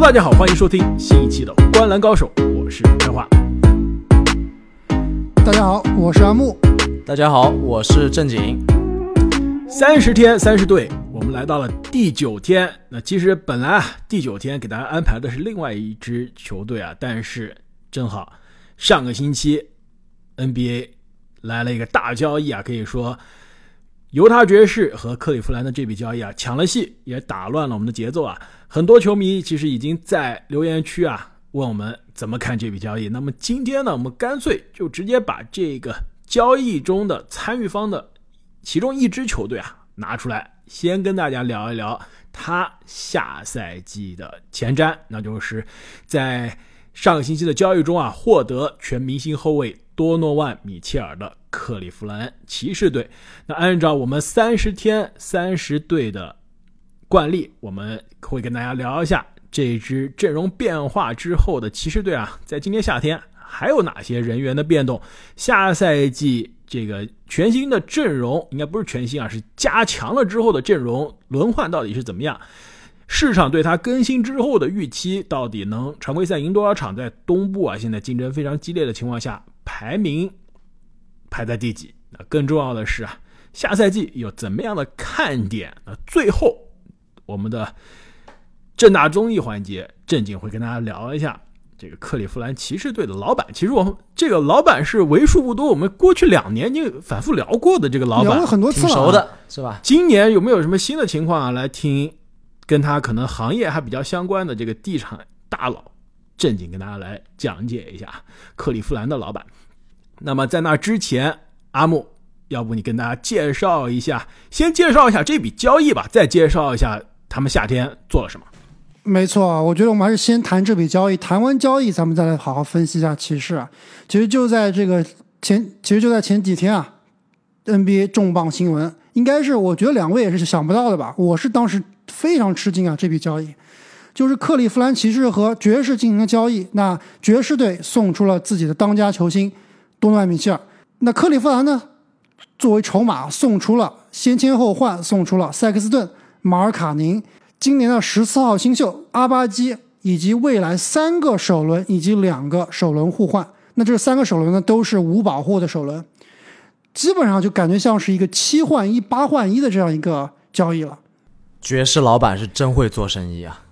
Hello，大家好，欢迎收听新一期的《观篮高手》，我是陈华。大家好，我是阿木。大家好，我是正经。三十天三十队，我们来到了第九天。那其实本来啊，第九天给大家安排的是另外一支球队啊，但是正好上个星期 NBA 来了一个大交易啊，可以说犹他爵士和克利夫兰的这笔交易啊，抢了戏，也打乱了我们的节奏啊。很多球迷其实已经在留言区啊问我们怎么看这笔交易。那么今天呢，我们干脆就直接把这个交易中的参与方的其中一支球队啊拿出来，先跟大家聊一聊他下赛季的前瞻，那就是在上个星期的交易中啊获得全明星后卫多诺万·米切尔的克利夫兰骑士队。那按照我们三十天三十队的惯例，我们会跟大家聊一下这支阵容变化之后的骑士队啊，在今年夏天还有哪些人员的变动？下赛季这个全新的阵容，应该不是全新啊，是加强了之后的阵容轮换到底是怎么样？市场对它更新之后的预期到底能常规赛赢多少场？在东部啊，现在竞争非常激烈的情况下，排名排在第几？那更重要的是啊，下赛季有怎么样的看点？那最后我们的正大综艺环节，正经会跟大家聊一下这个克利夫兰骑士队的老板。其实我们这个老板是为数不多，我们过去两年就反复聊过的这个老板聊了，很多次了，挺熟。的是吧？今年有没有什么新的情况啊？来听跟他可能行业还比较相关的这个地产大佬正经跟大家来讲解一下克利夫兰的老板。那么在那之前，阿木，要不你跟大家介绍一下，先介绍一下这笔交易吧，再介绍一下他们夏天做了什么。没错，我觉得我们还是先谈这笔交易，谈完交易，咱们再来好好分析一下骑士啊。其实就在这个前，其实就在前几天啊，NBA 重磅新闻，应该是我觉得两位也是想不到的吧？我是当时非常吃惊啊，这笔交易就是克利夫兰骑士和爵士进行了交易，那爵士队送出了自己的当家球星多诺万·米切尔，那克利夫兰呢，作为筹码送出了先签后换，送出了塞克斯顿、马尔卡宁。今年的十四号新秀阿巴基，以及未来三个首轮以及两个首轮互换。那这三个首轮呢，都是无保护的首轮，基本上就感觉像是一个七换一、八换一的这样一个交易了。爵士老板是真会做生意啊！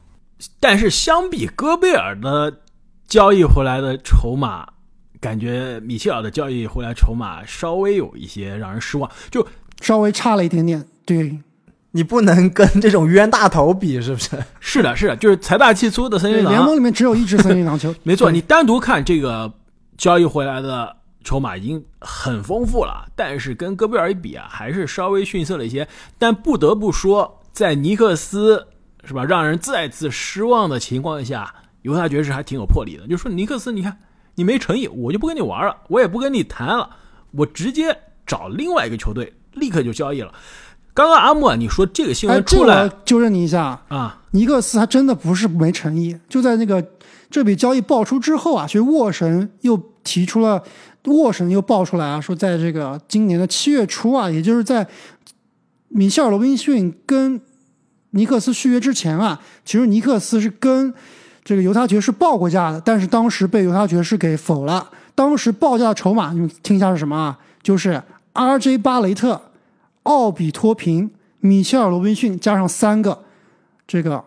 但是相比戈贝尔的交易回来的筹码，感觉米切尔的交易回来筹码稍微有一些让人失望。就稍微差了一点点，对，你不能跟这种冤大头比，是不是？是的，是的，就是财大气粗的森林狼。联盟里面只有一支森林狼球，没错，你单独看这个交易回来的筹码已经很丰富了，但是跟戈贝尔一比啊，还是稍微逊色了一些。但不得不说，在尼克斯是吧让人再次失望的情况下，犹他爵士还挺有魄力的。就说尼克斯，你看你没诚意，我就不跟你玩了，我也不跟你谈了，我直接找另外一个球队，立刻就交易了。刚刚阿木啊，你说这个新闻出来我纠正你一下，啊，尼克斯他真的不是没诚意，就在那个这笔交易爆出之后啊，其实沃神又提出了，沃神又爆出来啊，说在这个今年的七月初啊，也就是在米歇尔·罗宾逊跟尼克斯续约之前啊，其实尼克斯是跟这个犹他爵士报过价的，但是当时被犹他爵士给否了。当时报价的筹码，你们听一下是什么啊？就是 R.J. 巴雷特、奥比托平、米切尔·罗宾逊加上三个这个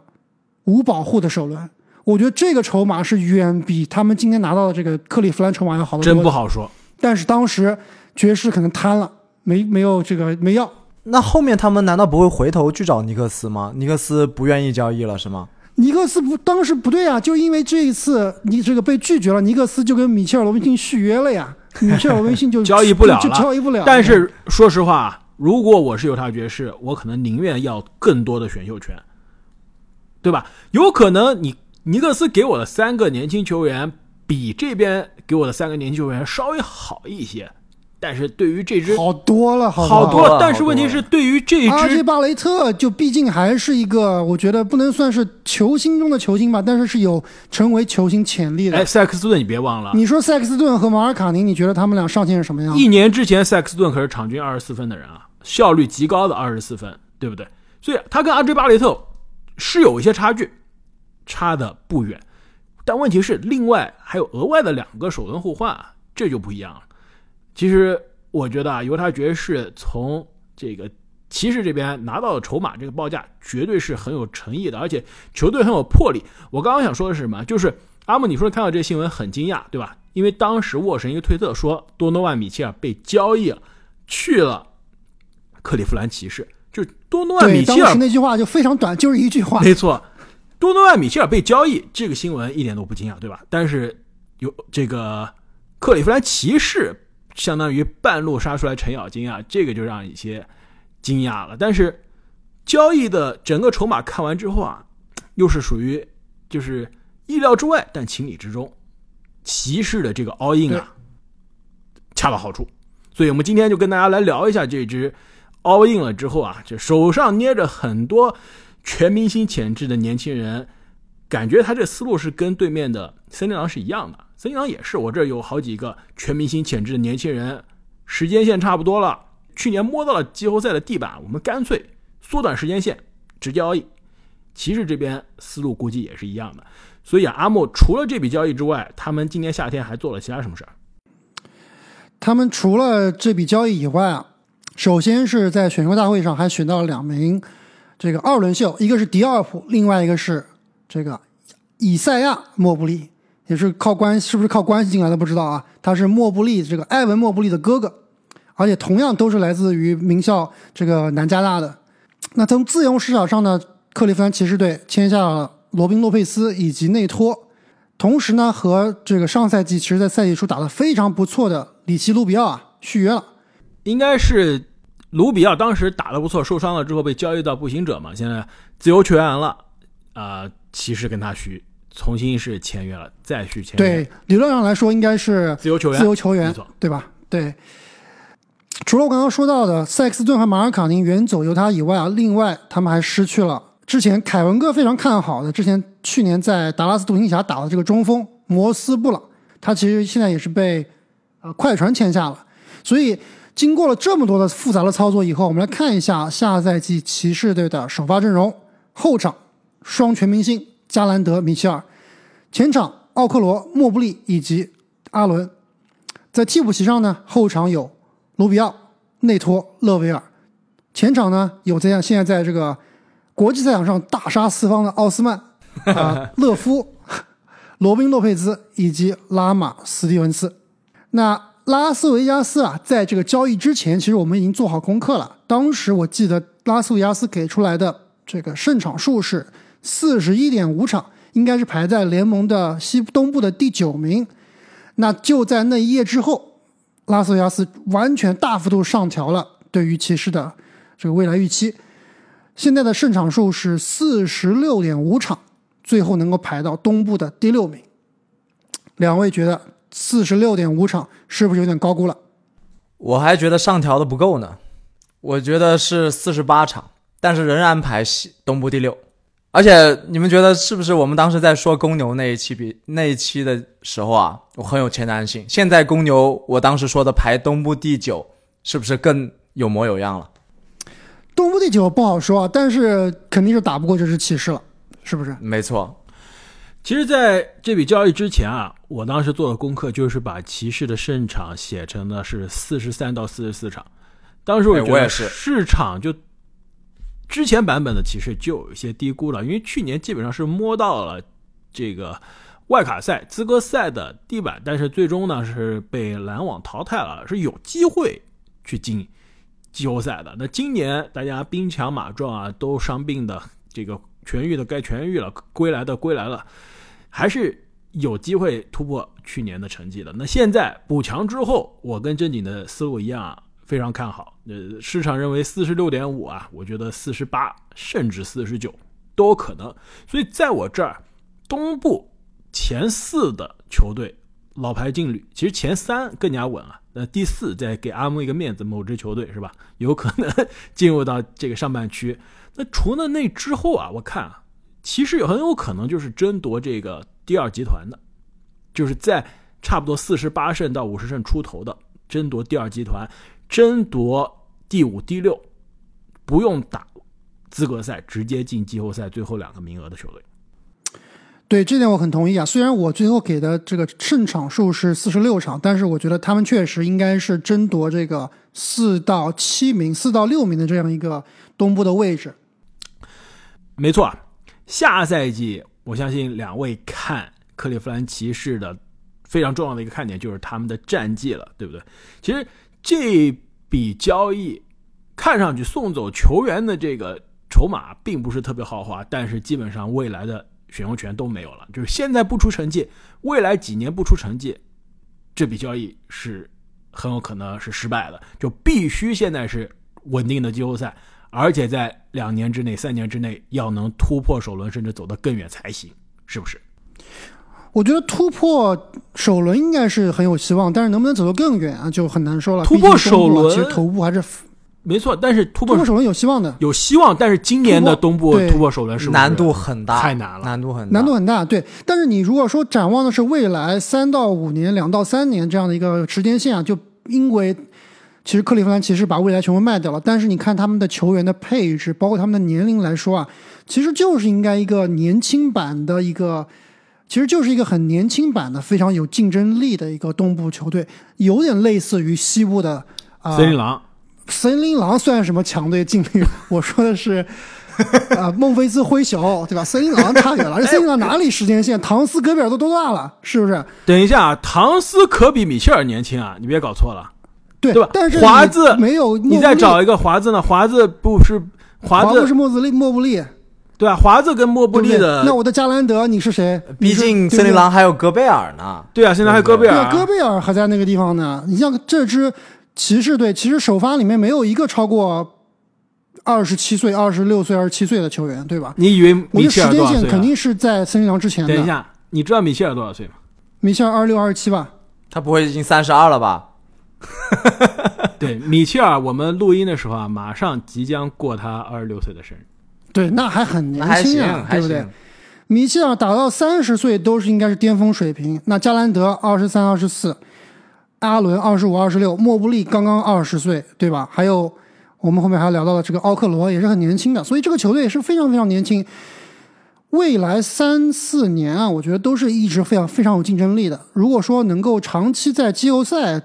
无保护的首轮。我觉得这个筹码是远比他们今天拿到的这个克利夫兰筹码要好得多真。不好说。但是当时爵士可能贪了，没没有这个没要。那后面他们难道不会回头去找尼克斯吗？尼克斯不愿意交易了是吗？尼克斯不当时不对啊，就因为这一次你这个被拒绝了，尼克斯就跟米切尔罗宾逊续约了呀，米切尔罗宾逊就交易不了了就交易不了。但是说实话，如果我是犹他爵士，我可能宁愿要更多的选秀权，对吧？有可能你尼克斯给我的三个年轻球员比这边给我的三个年轻球员稍微好一些，但是对于这支好多了，好好多多了但是问题是对于这阿支杰巴雷特就毕竟还是一个，我觉得不能算是球星中的球星吧，但是是有成为球星潜力的。哎，塞克斯顿你别忘了，你说塞克斯顿和马尔卡宁，你觉得他们俩上限是什么样？一年之前塞克斯顿可是场均二十四分的人啊，效率极高的二十四分，对不对？所以他跟阿追巴雷特是有一些差距，差的不远。但问题是，另外还有额外的两个首轮互换啊，这就不一样了。其实我觉得啊，犹他爵士从这个骑士这边拿到的筹码，这个报价绝对是很有诚意的，而且球队很有魄力。我刚刚想说的是什么？就是阿木，你说看到这个新闻很惊讶，对吧？因为当时沃神一个推特说，多诺万米切尔被交易了，去了克利夫兰骑士。就多诺万米切尔，当时那句话就非常短，就是一句话。没错，多诺万米切尔被交易，这个新闻一点都不惊讶，对吧？但是有这个克利夫兰骑士，相当于半路杀出来程咬金啊，这个就让一些惊讶了。但是交易的整个筹码看完之后啊，又是属于就是意料之外，但情理之中。骑士的这个 all in 啊，恰到好处。所以我们今天就跟大家来聊一下这支。all in 了之后啊，就手上捏着很多全明星潜质的年轻人，感觉他这思路是跟对面的森林狼是一样的。森林狼也是，我这有好几个全明星潜质的年轻人，时间线差不多了，去年摸到了季后赛的地板，我们干脆缩短时间线，直接 all in。骑士这边思路估计也是一样的。所以，阿莫除了这笔交易之外，他们今年夏天还做了其他什么事？他们除了这笔交易以外啊。首先是在选秀大会上还选到了两名这个二轮秀，一个是迪奥普，另外一个是这个以赛亚·莫布利，也是靠关系是不是靠关系进来的不知道啊。他是莫布利这个埃文·莫布利的哥哥，而且同样都是来自于名校这个南加大的。那从自由市场上呢，克利夫兰骑士队签下了罗宾·洛佩斯以及内托，同时呢和这个上赛季其实在赛季初打得非常不错的里奇·卢比奥啊续约了，应该是。卢比奥当时打得不错，受伤了之后被交易到步行者嘛，现在自由球员了，啊，骑士跟他续，重新是签约了，再续签约。对，理论上来说应该是自由球员，自由球员，对吧？对。除了我刚刚说到的塞克斯顿和马尔卡宁远走犹他以外啊，另外他们还失去了之前凯文哥非常看好的，之前去年在达拉斯独行侠打的这个中锋摩斯布朗，他其实现在也是被呃快船签下了，所以。经过了这么多的复杂的操作以后，我们来看一下下赛季骑士队的首发阵容：后场双全明星加兰德、米切尔；前场奥克罗、莫布利以及阿伦。在替补席上呢，后场有卢比奥、内托、勒维尔；前场呢有这样现在在这个国际赛场上大杀四方的奥斯曼、啊 勒夫、罗宾·洛佩兹以及拉马·斯蒂文斯。那。拉斯维加斯啊，在这个交易之前，其实我们已经做好功课了。当时我记得拉斯维加斯给出来的这个胜场数是四十一点五场，应该是排在联盟的西东部的第九名。那就在那一夜之后，拉斯维加斯完全大幅度上调了对于骑士的这个未来预期。现在的胜场数是四十六点五场，最后能够排到东部的第六名。两位觉得？四十六点五场是不是有点高估了？我还觉得上调的不够呢。我觉得是四十八场，但是仍然排西东部第六。而且你们觉得是不是我们当时在说公牛那一期比那一期的时候啊，我很有前瞻性。现在公牛我当时说的排东部第九，是不是更有模有样了？东部第九不好说，但是肯定是打不过这支骑士了，是不是？没错。其实，在这笔交易之前啊，我当时做的功课就是把骑士的胜场写成的是四十三到四十四场。当时我觉得市场就之前版本的骑士就有一些低估了，因为去年基本上是摸到了这个外卡赛资格赛的地板，但是最终呢是被篮网淘汰了，是有机会去进季后赛的。那今年大家兵强马壮啊，都伤病的这个。痊愈的该痊愈了，归来的归来了，还是有机会突破去年的成绩的。那现在补强之后，我跟正经的思路一样啊，非常看好。呃，市场认为四十六点五啊，我觉得四十八甚至四十九都有可能。所以在我这儿，东部前四的球队老牌劲旅，其实前三更加稳啊。那第四再给阿木一个面子，某支球队是吧？有可能进入到这个上半区。那除了那之后啊，我看啊，其实也很有可能就是争夺这个第二集团的，就是在差不多四十八胜到五十胜出头的争夺第二集团，争夺第五、第六，不用打资格赛，直接进季后赛最后两个名额的球队。对这点我很同意啊。虽然我最后给的这个胜场数是四十六场，但是我觉得他们确实应该是争夺这个四到七名、四到六名的这样一个东部的位置。没错，下赛季我相信两位看克利夫兰骑士的非常重要的一个看点就是他们的战绩了，对不对？其实这笔交易看上去送走球员的这个筹码并不是特别豪华，但是基本上未来的选秀权都没有了。就是现在不出成绩，未来几年不出成绩，这笔交易是很有可能是失败的，就必须现在是稳定的季后赛。而且在两年之内、三年之内要能突破首轮，甚至走得更远才行，是不是？我觉得突破首轮应该是很有希望，但是能不能走得更远啊，就很难说了。突破首轮，其实头部还是没错，但是突破首轮有希望的，有希望。但是今年的东部突破首轮是难度很大，太难了，难度很难度很大。对，但是你如果说展望的是未来三到五年、两到三年这样的一个时间线啊，就因为。其实克利夫兰骑士把未来全部卖掉了，但是你看他们的球员的配置，包括他们的年龄来说啊，其实就是应该一个年轻版的一个，其实就是一个很年轻版的、非常有竞争力的一个东部球队，有点类似于西部的啊森林狼。森林狼算什么强队劲旅？我说的是 啊，孟菲斯灰熊，对吧？森林狼差远了，这森林狼哪里时间线？唐斯、戈贝尔都多大了？是不是？等一下啊，唐斯可比米切尔年轻啊！你别搞错了。对对吧？但是华子没有，你再找一个华子呢？华子不是华子是莫兹利莫布利，对啊，华子跟莫布利的。那我的加兰德你是谁？毕竟森林狼还有戈贝尔呢。对啊，现在还有戈贝尔，戈贝尔还在那个地方呢。你像这支骑士队，其实首发里面没有一个超过二十七岁、二十六岁、二十七岁的球员，对吧？你以为米切尔多少岁？肯定是在森林狼之前的。等一下，你知道米切尔多少岁吗？米切尔二十六、二十七吧？他不会已经三十二了吧？对，米切尔，我们录音的时候啊，马上即将过他二十六岁的生日。对，那还很年轻啊，对不对？米切尔打到三十岁都是应该是巅峰水平。那加兰德二十三、二十四，阿伦二十五、二十六，莫布利刚刚二十岁，对吧？还有我们后面还聊到了这个奥克罗也是很年轻的，所以这个球队也是非常非常年轻。未来三四年啊，我觉得都是一直非常非常有竞争力的。如果说能够长期在季后赛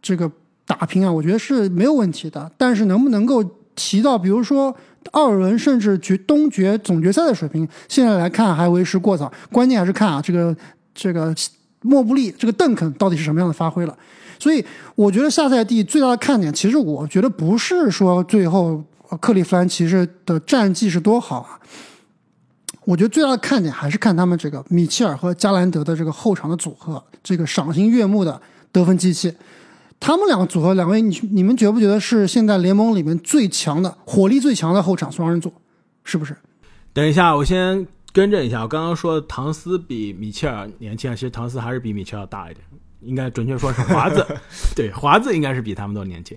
这个打拼啊，我觉得是没有问题的。但是能不能够提到，比如说二轮甚至决东决总决赛的水平，现在来看还为时过早。关键还是看啊，这个这个莫布利这个邓肯到底是什么样的发挥了。所以我觉得下赛季最大的看点，其实我觉得不是说最后克利夫兰骑士的战绩是多好啊。我觉得最大的看点还是看他们这个米切尔和加兰德的这个后场的组合，这个赏心悦目的得分机器。他们两个组合，两位你你们觉不觉得是现在联盟里面最强的火力最强的后场双人组？是不是？等一下，我先更正一下，我刚刚说唐斯比米切尔年轻，其实唐斯还是比米切尔大一点，应该准确说是华子。对，华子应该是比他们都年轻，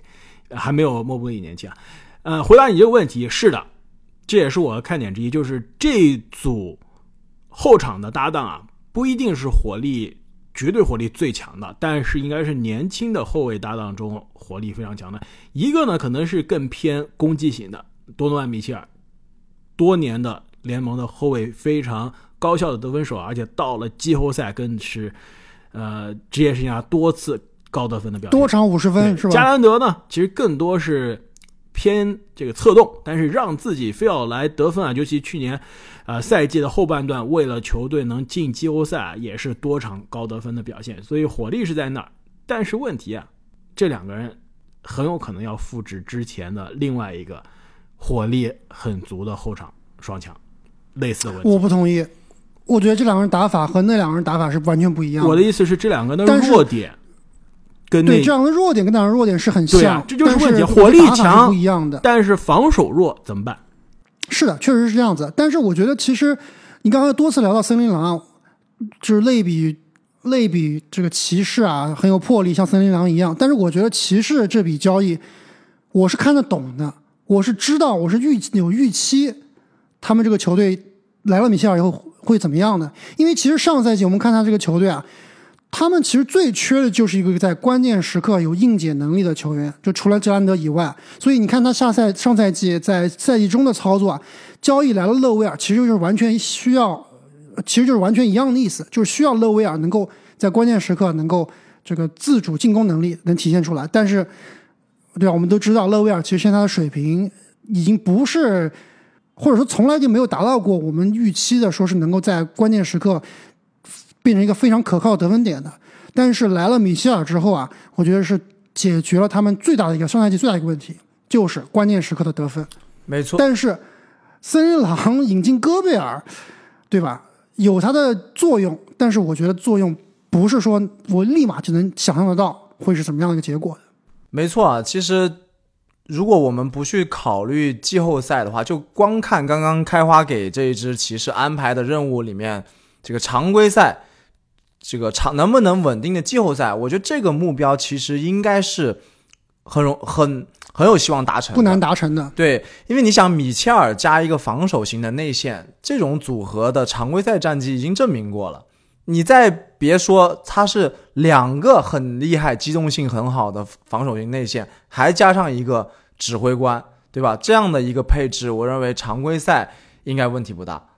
还没有莫布里年轻啊。呃，回答你这个问题，是的，这也是我的看点之一，就是这组后场的搭档啊，不一定是火力。绝对火力最强的，但是应该是年轻的后卫搭档中火力非常强的一个呢，可能是更偏攻击型的多诺万·米切尔，多年的联盟的后卫，非常高效的得分手，而且到了季后赛更是，呃，职业生涯多次高得分的表现，多场五十分是吧？加兰德呢，其实更多是。偏这个侧动，但是让自己非要来得分啊！尤其去年，呃，赛季的后半段，为了球队能进季后赛，也是多场高得分的表现，所以火力是在那儿。但是问题啊，这两个人很有可能要复制之前的另外一个火力很足的后场双强，类似的问题。我不同意，我觉得这两个人打法和那两个人打法是完全不一样的。我的意思是，这两个人的弱点。对，这样的弱点跟那样的弱点是很像，这就是问题。火力强不一样的，但是防守弱怎么办？是的，确实是这样子。但是我觉得，其实你刚才多次聊到森林狼，就是类比类比这个骑士啊，很有魄力，像森林狼一样。但是我觉得骑士这笔交易，我是看得懂的，我是知道，我是预有预期，他们这个球队来了米切尔以后会怎么样的？因为其实上赛季我们看他这个球队啊。他们其实最缺的就是一个在关键时刻有应解能力的球员，就除了杰兰德以外。所以你看他下赛上赛季在赛季中的操作，交易来了勒维尔，其实就是完全需要其实就是完全一样的意思，就是需要勒维尔能够在关键时刻能够这个自主进攻能力能体现出来。但是，对吧？我们都知道勒维尔其实现在的水平已经不是，或者说从来就没有达到过我们预期的，说是能够在关键时刻变成一个非常可靠得分点的。但是来了米切尔之后啊，我觉得是解决了他们最大的一个上赛季最大的一个问题，就是关键时刻的得分。没错，但是森林狼引进戈贝尔，对吧？有它的作用，但是我觉得作用不是说我立马就能想象得到会是什么样的一个结果的。没错啊，其实如果我们不去考虑季后赛的话，就光看刚刚开花给这一支骑士安排的任务里面，这个常规赛，这个场能不能稳定的季后赛，我觉得这个目标其实应该是很容很很有希望达成，不难达成的。对，因为你想米切尔加一个防守型的内线，这种组合的常规赛战绩已经证明过了。你再别说他是两个很厉害、机动性很好的防守型内线，还加上一个指挥官，对吧？这样的一个配置，我认为常规赛应该问题不大。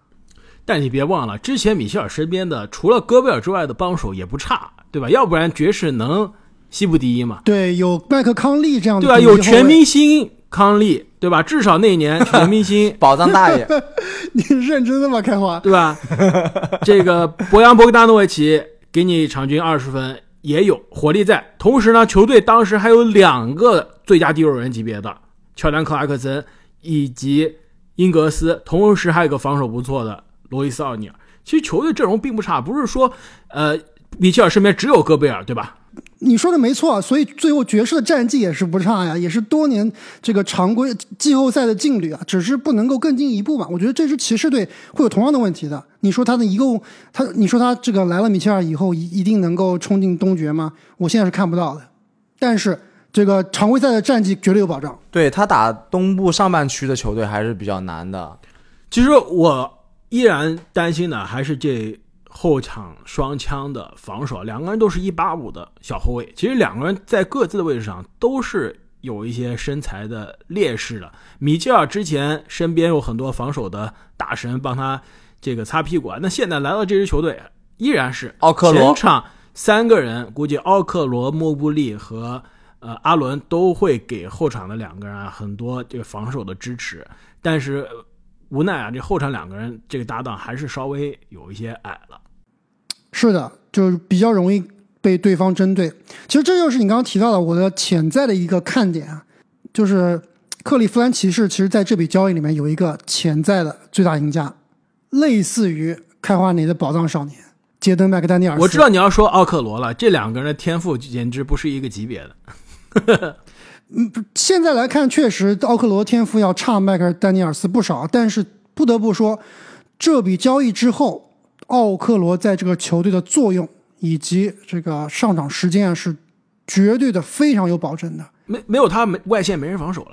但你别忘了，之前米切尔身边的除了戈贝尔之外的帮手也不差，对吧？要不然爵士能西部第一嘛？对，有麦克康利这样的对吧？有全明星康利，对吧？至少那一年全明星 宝藏大爷，你认真的吗？开花，对吧？这个博扬博格达诺维奇给你场均二十分，也有火力在。同时呢，球队当时还有两个最佳第六人级别的乔丹克拉克森以及英格斯，同时还有个防守不错的罗伊斯奥尼尔。其实球队阵容并不差，不是说呃米切尔身边只有戈贝尔，对吧？你说的没错，所以最后爵士的战绩也是不差呀，也是多年这个常规季后赛的劲旅啊，只是不能够更进一步嘛。我觉得这支骑士队会有同样的问题的。你说他的一共，他你说他这个来了米切尔以后一一定能够冲进东决吗？我现在是看不到的。但是这个常规赛的战绩绝对有保障。对他打东部上半区的球队还是比较难的。其实我依然担心的还是这后场双枪的防守，两个人都是一八五的小后卫，其实两个人在各自的位置上都是有一些身材的劣势的。米切尔之前身边有很多防守的大神帮他这个擦屁股啊，那现在来到这支球队依然是奥克罗全场三个人，估计奥克罗、莫布利和呃阿伦都会给后场的两个人啊很多这个防守的支持，但是呃无奈啊，这后场两个人这个搭档还是稍微有一些矮了。是的，就是比较容易被对方针对。其实这就是你刚刚提到的我的潜在的一个看点啊，就是克利夫兰骑士其实在这笔交易里面有一个潜在的最大赢家，类似于开花内的宝藏少年杰登麦克丹尼尔。我知道你要说奥克罗了，这两个人的天赋简直不是一个级别的。嗯现在来看，确实奥克罗天赋要差迈克尔丹尼尔斯不少，但是不得不说，这笔交易之后，奥克罗在这个球队的作用以及这个上场时间啊，是绝对的非常有保证的。没没有他没外线没人防守了。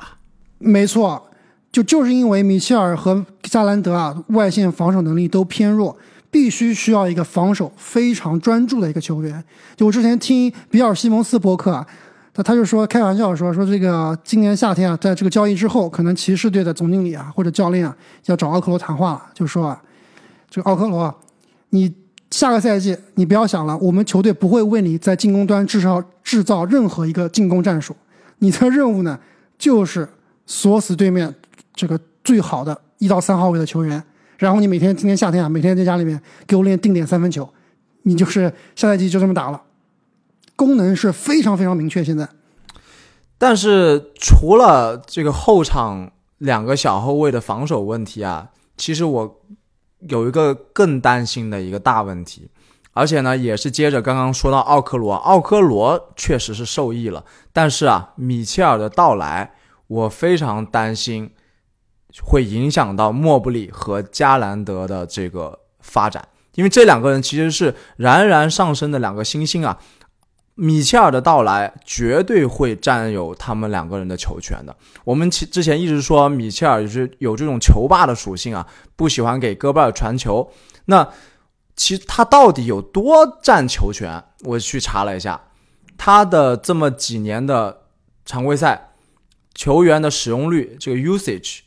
没错，就就是因为米切尔和加兰德啊外线防守能力都偏弱，必须需要一个防守非常专注的一个球员。就我之前听比尔西蒙斯博客啊，他他就说开玩笑说说这个今年夏天啊，在这个交易之后，可能骑士队的总经理啊或者教练啊要找奥克罗谈话了，就说啊，这个奥克罗啊，你下个赛季你不要想了，我们球队不会为你在进攻端制造制造任何一个进攻战术，你的任务呢就是锁死对面这个最好的一到三号位的球员，然后你每天今年夏天啊，每天在家里面给我练定点三分球，你就是下赛季就这么打了，功能是非常非常明确。现在但是除了这个后场两个小后卫的防守问题啊，其实我有一个更担心的一个大问题，而且呢，也是接着刚刚说到奥克罗，奥克罗确实是受益了，但是啊，米切尔的到来，我非常担心会影响到莫布里和加兰德的这个发展，因为这两个人其实是冉冉上升的两个新星啊。米切尔的到来绝对会占有他们两个人的球权的。我们其之前一直说米切尔就是有这种球霸的属性啊，不喜欢给戈贝尔传球。那其实他到底有多占球权？我去查了一下，他的这么几年的常规赛球员的使用率，这个 usage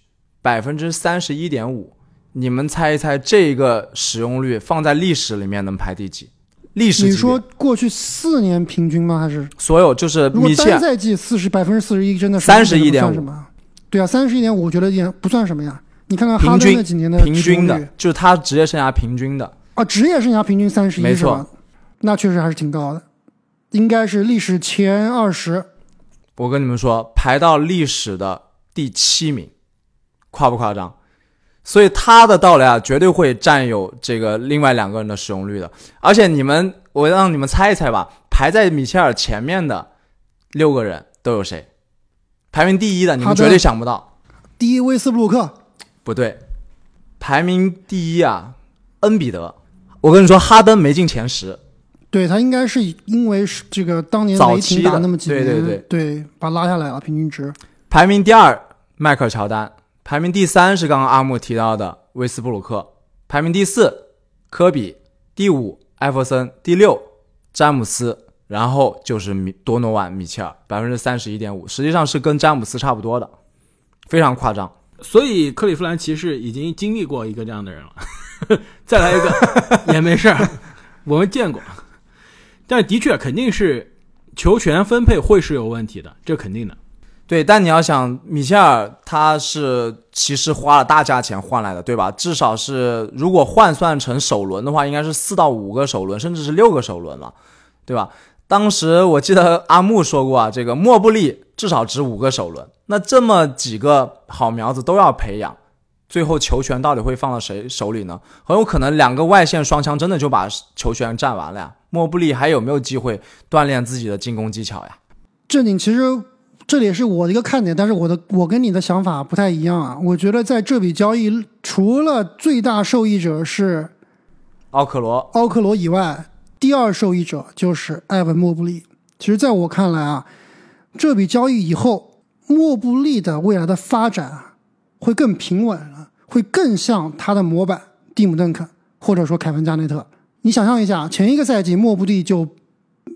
百分之三十一点五，你们猜一猜这个使用率放在历史里面能排第几？历史你说过去四年平均吗？还是所有就是如果米切尔单赛季四十百分之四十一，真的是31.5不算什么？对啊，三十一点五，我觉得也不算什么呀。你看看哈平均登那几年的平均的，就是他职业生涯平均的。啊，职业生涯平均三十一，没错是吧？那确实还是挺高的，应该是历史前二十。我跟你们说，排到历史的第七名，夸不夸张？所以他的到来啊，绝对会占有这个另外两个人的使用率的。而且你们，我让你们猜一猜吧，排在米切尔前面的六个人都有谁？排名第一的，你们绝对想不到。第一威斯布鲁克，不对，排名第一啊，恩比德。我跟你说，哈登没进前十，对他应该是因为是这个当年雷霆打早期的那么几年，对对对把他拉下来了平均值。排名第二，迈克尔乔丹；排名第三是刚刚阿木提到的威斯布鲁克；排名第四，科比；第五，艾弗森；第六，詹姆斯。然后就是米多诺万、米切尔，百分之三十一点五，实际上是跟詹姆斯差不多的，非常夸张。所以克利夫兰骑士已经经历过一个这样的人了，再来一个也没事儿，我们见过。但的确肯定是球权分配会是有问题的，这肯定的。对，但你要想，米切尔他是其实花了大价钱换来的，对吧？至少是如果换算成首轮的话，应该是四到五个首轮，甚至是六个首轮了，对吧？当时我记得阿木说过啊，这个莫布利至少值五个首轮，那这么几个好苗子都要培养，最后球权到底会放到谁手里呢？很有可能两个外线双枪真的就把球权占完了呀。莫布利还有没有机会锻炼自己的进攻技巧呀？正经，其实这里也是我的一个看点，但是我的我跟你的想法不太一样啊。我觉得在这笔交易，除了最大受益者是奥克罗奥克罗以外，第二受益者就是埃文·莫布利。其实，在我看来啊，这笔交易以后，莫布利的未来的发展啊，会更平稳了，会更像他的模板蒂姆·邓肯，或者说凯文·加内特。你想象一下，前一个赛季莫布利就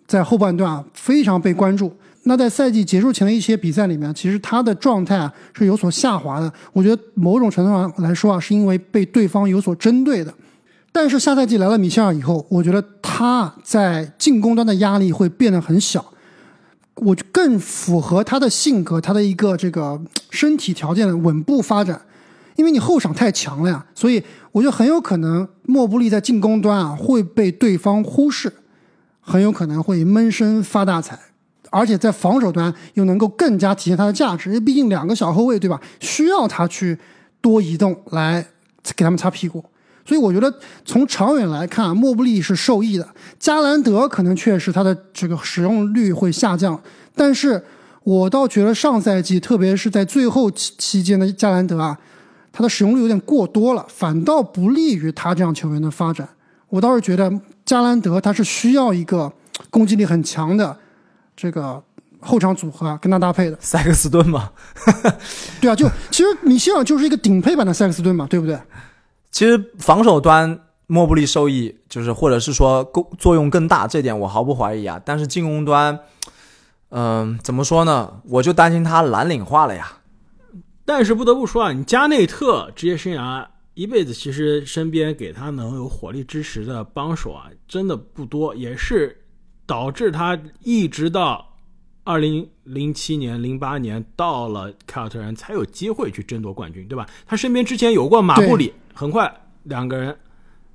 在后半段啊非常被关注。那在赛季结束前的一些比赛里面，其实他的状态啊是有所下滑的。我觉得某种程度上来说啊，是因为被对方有所针对的。但是下赛季来了米切尔以后，我觉得他在进攻端的压力会变得很小，我就更符合他的性格，他的一个这个身体条件的稳步发展。因为你后场太强了呀，所以我觉得很有可能莫布利在进攻端啊会被对方忽视，很有可能会闷声发大财，而且在防守端又能够更加体现他的价值。因为毕竟两个小后卫对吧，需要他去多移动来给他们擦屁股。所以我觉得从长远来看，莫布利是受益的。加兰德可能确实他的这个使用率会下降，但是我倒觉得上赛季，特别是在最后期期间的加兰德啊，他的使用率有点过多了，反倒不利于他这样球员的发展。我倒是觉得加兰德他是需要一个攻击力很强的这个后场组合啊，跟他搭配的。塞克斯顿嘛，对啊，就其实米歇尔就是一个顶配版的塞克斯顿嘛，对不对？其实防守端莫布利受益就是或者是说功作用更大，这点我毫不怀疑啊。但是进攻端，嗯、怎么说呢？我就担心他蓝领化了呀。但是不得不说啊，你加内特职业生涯一辈子，其实身边给他能有火力支持的帮手啊，真的不多，也是导致他一直到二零零七年、零八年到了凯尔特人才有机会去争夺冠军，对吧？他身边之前有过马布里，很快两个人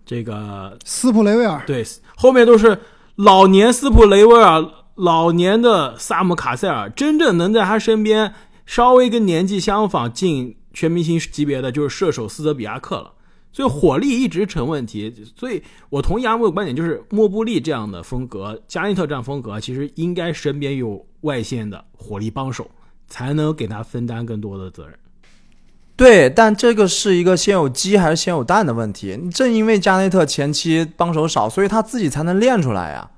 这个斯普雷维尔，对，后面都是老年斯普雷维尔、老年的萨姆卡塞尔，真正能在他身边稍微跟年纪相仿进全明星级别的，就是射手斯德比亚克了。所以火力一直成问题，所以我同意阿木的观点，就是莫布利这样的风格，加内特这样风格，其实应该身边有外线的火力帮手，才能给他分担更多的责任。对，但这个是一个先有鸡还是先有蛋的问题。正因为加内特前期帮手少，所以他自己才能练出来呀。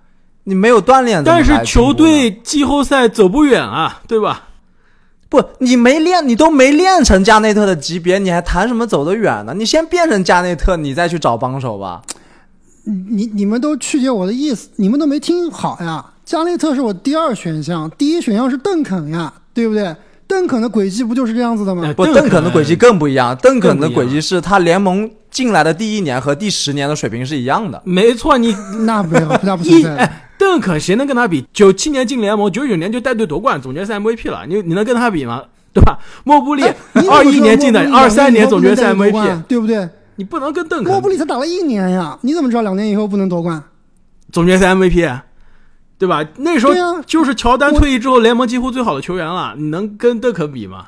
你没有锻炼，但是球队季后赛走不远啊，对吧？不，你没练，你都没练成加内特的级别，你还谈什么走得远呢？你先变成加内特，你再去找帮手吧。你你们都曲解我的意思，你们都没听好呀。加内特是我第二选项，第一选项是邓肯呀，对不对？邓邓肯的轨迹不就是这样子的吗？不，哎邓邓肯的轨迹更不一样。邓肯的轨迹是他联盟进来的第一年和第十年的水平是一样的。没错，你那没有，那不存一在。哎，邓肯谁能跟他比？九七年进联盟，九九年就带队夺冠，总决赛 MVP 了，你你能跟他比吗？对吧？莫布利二一年进的二三年总决赛 MVP，对不对？你不能跟邓肯莫布肯利才打了一年呀，你怎么知道两年以后不能夺冠？总决赛 MVP，对吧？那时候啊就是乔丹退役之后联盟几乎最好的球员了，你能跟邓肯比吗？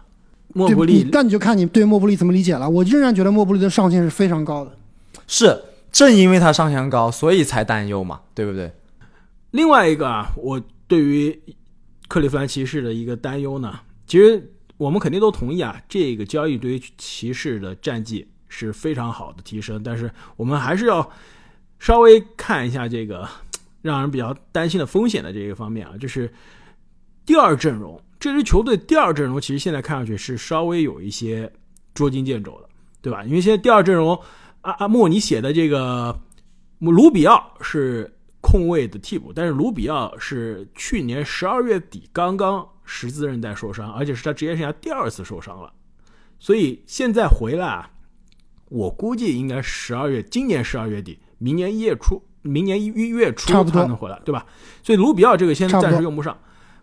莫布利但你就看你对莫布利怎么理解了。我仍然觉得莫布利的上限是非常高的。是，正因为他上限高，所以才担忧嘛，对不对？另外一个啊，我对于克利夫兰骑士的一个担忧呢，其实我们肯定都同意啊，这个交易对于骑士的战绩是非常好的提升，但是我们还是要稍微看一下这个让人比较担心的风险的这个方面啊，就是第二阵容，这支球队第二阵容其实现在看上去是稍微有一些捉襟见肘的，对吧？因为现在第二阵容，阿阿莫尼写的这个卢比奥是控卫的替补，但是卢比奥是去年十二月底刚刚十字韧带受伤，而且是他职业生涯第二次受伤了，所以现在回来啊，我估计应该十二月，今年十二月底，明年一月初，明年一月初差不多他能回来，对吧？所以卢比奥这个现在差不多暂时用不上。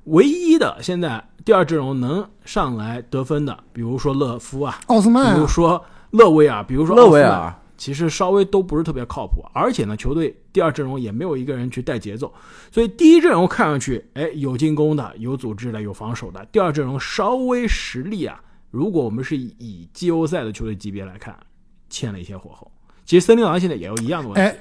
唯一的现在第二阵容能上来得分的，比如说勒夫啊，奥斯曼啊，比如说勒维尔，比如说勒维奥斯尔，其实稍微都不是特别靠谱，而且呢，球队第二阵容也没有一个人去带节奏，所以第一阵容看上去，哎，有进攻的，有组织的，有防守的，第二阵容稍微实力啊，如果我们是以季后赛的球队级别来看，欠了一些火候。其实森林狼现在也有一样的问题，哎，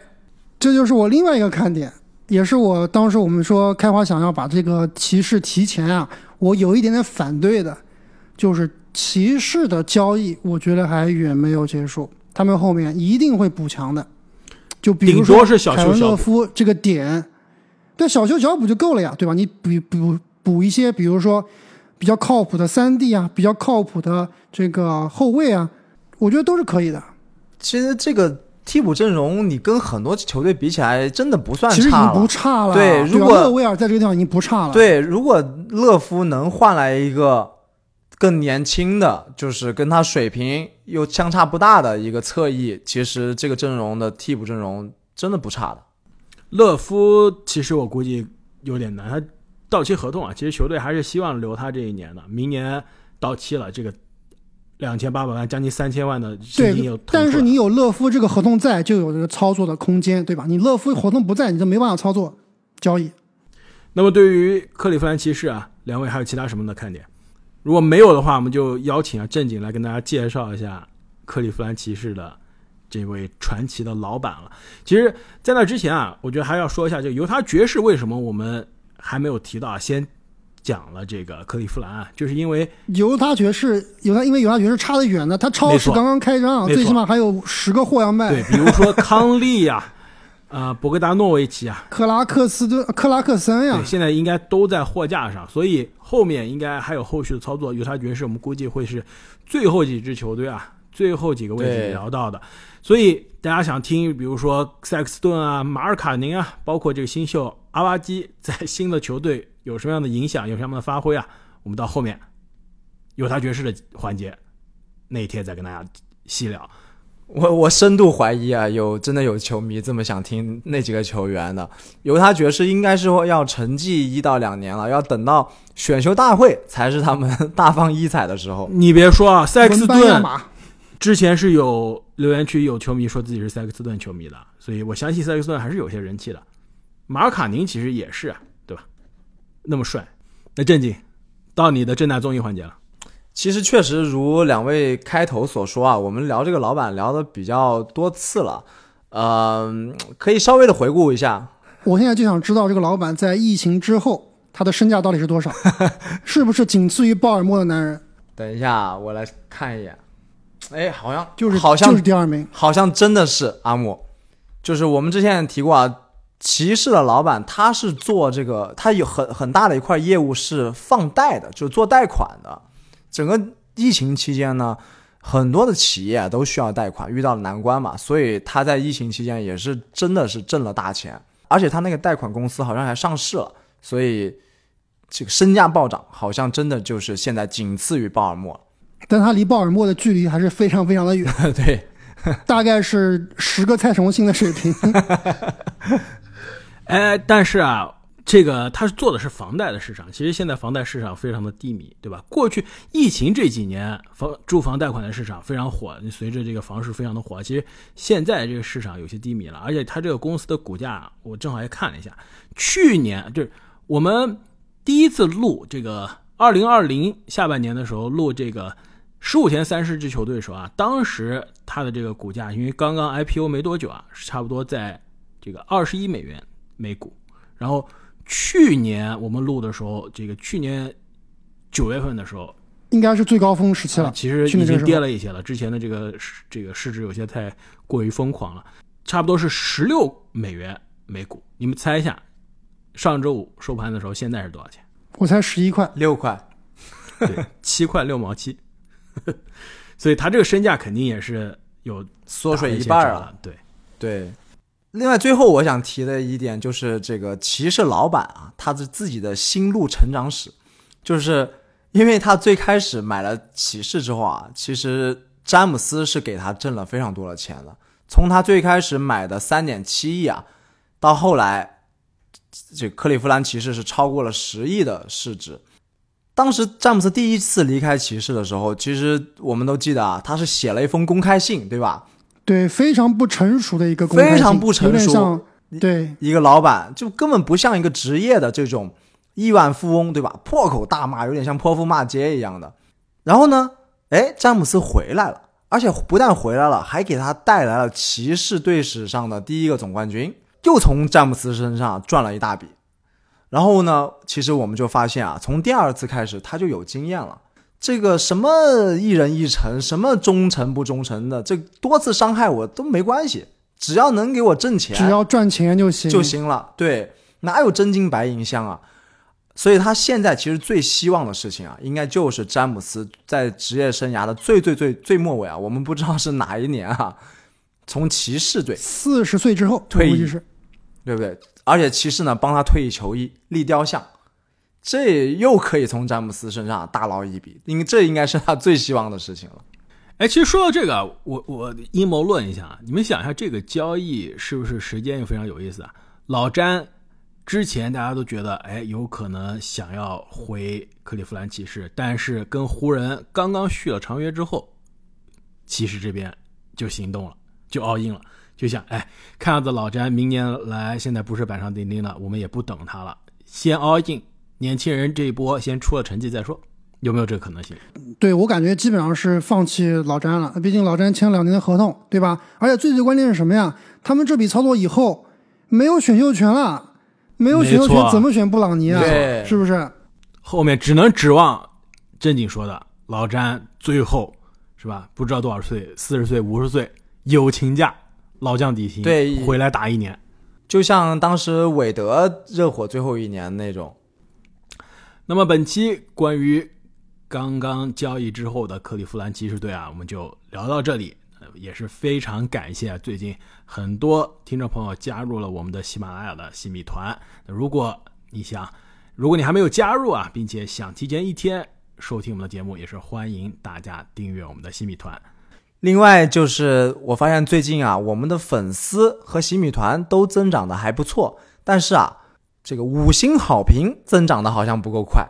这就是我另外一个看点，也是我当时我们说开华想要把这个骑士提前啊，我有一点点反对的，就是骑士的交易，我觉得还远没有结束，他们后面一定会补强的。就比如说顶多是小凯文勒修小补。夫这个点，对小修小补就够了呀，对吧？你补补补一些，比如说比较靠谱的三 D 啊，比较靠谱的这个后卫啊，我觉得都是可以的。其实这个替补阵容，你跟很多球队比起来，真的不算差其实已经。不差了，对如果勒维尔在这个地方已经不差了，，对，如果勒夫能换来一个更年轻的，就是跟他水平又相差不大的一个侧翼，其实这个阵容的替补阵容真的不差的。勒夫其实我估计有点难，他到期合同啊，其实球队还是希望留他这一年的，明年到期了，这个两千八百万，将近三千万的但是你有勒夫这个合同在，就有这个操作的空间，对吧？你勒夫合同不在，你就没办法操作交易。那么对于克利夫兰骑士啊，两位还有其他什么的看点？如果没有的话，我们就邀请啊正经来跟大家介绍一下克利夫兰骑士的这位传奇的老板了。其实，在那之前啊，我觉得还要说一下，就犹他爵士为什么我们还没有提到啊，先讲了这个克利夫兰啊，就是因为犹他爵士，犹他因为犹他爵士差得远呢，他超市刚刚开张，最起码还有十个货要卖。对，比如说康利呀、啊，博格达诺维奇啊，克拉克斯顿、克拉克森呀对，，现在应该都在货架上，所以后面应该还有后续的操作。犹他爵士我们估计会是最后几支球队啊，最后几个位置聊到的。所以大家想听，比如说塞克斯顿啊、马尔卡宁啊，包括这个新秀阿巴基在新的球队有什么样的影响，有什么样的发挥啊？我们到后面犹他爵士的环节那一天再跟大家细聊。我我深度怀疑啊，有真的有球迷这么想听那几个球员的。犹他爵士应该是要沉寂一到两年了，要等到选秀大会才是他们 大放异彩的时候。你别说啊，塞克斯顿，之前是有留言区有球迷说自己是塞克斯顿球迷的，所以我相信塞克斯顿还是有些人气的。马尔卡宁其实也是啊，对吧？那么帅，那正经，到你的正大综艺环节了。其实确实如两位开头所说啊，我们聊这个老板聊的比较多次了，嗯、可以稍微的回顾一下。我现在就想知道这个老板在疫情之后他的身价到底是多少，是不是仅次于鲍尔默的男人？等一下，我来看一眼。哎，好像就是好像就是第二名。好像真的是阿莫，就是我们之前也提过啊，骑士的老板他是做这个，他有很很大的一块业务是放贷的，就是做贷款的。整个疫情期间呢，很多的企业都需要贷款，遇到了难关嘛，所以他在疫情期间也是真的是挣了大钱，而且他那个贷款公司好像还上市了，所以这个身价暴涨，好像真的就是现在仅次于鲍尔默。但他离鲍尔默的距离还是非常非常的远，对，大概是十个蔡崇信的水平。哎，但是啊，这个他是做的是房贷的市场，其实现在房贷市场非常的低迷，对吧？过去疫情这几年，房住房贷款的市场非常火，随着这个房市非常的火，其实现在这个市场有些低迷了，而且他这个公司的股价，我正好也看了一下，去年就是我们第一次录这个二零二零下半年的时候录这个。十五天三十支球队的时候啊，当时它的这个股价，因为刚刚 IPO 没多久啊，是差不多在这个二十一美元每股。然后去年我们录的时候，这个去年九月份的时候，应该是最高峰时期了。其实已经跌了一些了，之前的这个这个市值有些太过于疯狂了，差不多是十六美元每股。你们猜一下，上周五收盘的时候现在是多少钱？我猜十一块六块，对，七块六毛七。所以他这个身价肯定也是有缩水一半了，对对。另外，最后我想提的一点就是这个骑士老板啊，他的自己的心路成长史，就是因为他最开始买了骑士之后啊，其实詹姆斯是给他挣了非常多的钱的。从他最开始买的三点七亿啊，到后来这克利夫兰骑士是超过了十亿的市值。当时詹姆斯第一次离开骑士的时候，其实我们都记得啊，他是写了一封公开信，对吧？对，非常不成熟的一个非常不成熟，对一个老板就根本不像一个职业的这种亿万富翁，对吧？破口大骂，有点像泼妇骂街一样的。然后呢，哎，詹姆斯回来了，而且不但回来了，还给他带来了骑士队史上的第一个总冠军，又从詹姆斯身上赚了一大笔。然后呢，其实我们就发现啊，从第二次开始他就有经验了。这个什么一人一城，什么忠诚不忠诚的，这多次伤害我都没关系，只要能给我挣钱，只要赚钱就行就行了。对，哪有真金白银香啊？所以他现在其实最希望的事情啊，应该就是詹姆斯在职业生涯的最最最最末尾啊，我们不知道是哪一年啊，从骑士队四十岁之后退役，对不对？而且骑士呢，帮他退役球衣、立雕像，这又可以从詹姆斯身上大捞一笔，因为这应该是他最希望的事情了。哎，其实说到这个，我我阴谋论一下，你们想一下，这个交易是不是时间又非常有意思啊？老詹之前大家都觉得，哎，有可能想要回克利夫兰骑士，但是跟湖人刚刚续了长约之后，骑士这边就行动了，就 all in 了。就想，哎，看样子老詹明年来，现在不是板上钉钉了，我们也不等他了，先 all in，年轻人这一波先出了成绩再说，有没有这个可能性？对我感觉基本上是放弃老詹了，毕竟老詹签了两年的合同，对吧？而且最最关键是什么呀？他们这笔操作以后没有选秀权了，没有选秀权怎么选布朗尼啊？是不是？后面只能指望正经说的老詹最后是吧？不知道多少岁，四十岁、五十岁，友情价。老将底薪，对，回来打一年，就像当时韦德热火最后一年那种。那么本期关于刚刚交易之后的克利夫兰骑士队啊，我们就聊到这里。也是非常感谢最近很多听众朋友加入了我们的喜马拉雅的新米团。如果你想，如果你还没有加入啊，并且想提前一天收听我们的节目，也是欢迎大家订阅我们的新米团。另外就是我发现最近啊，我们的粉丝和新米团都增长的还不错，但是啊，这个五星好评增长的好像不够快。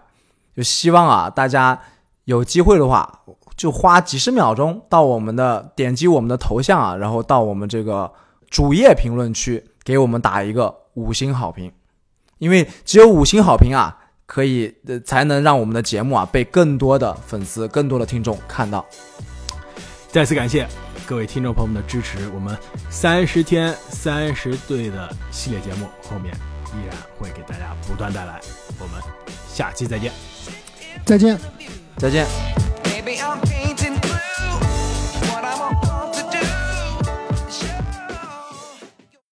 就希望啊，大家有机会的话，就花几十秒钟到我们的点击我们的头像啊，然后到我们这个主页评论区给我们打一个五星好评，因为只有五星好评啊，可以才能让我们的节目啊被更多的粉丝、更多的听众看到。再次感谢各位听众朋友们的支持，我们三十天三十队的系列节目后面依然会给大家不断带来。我们下期再见。再见。再见。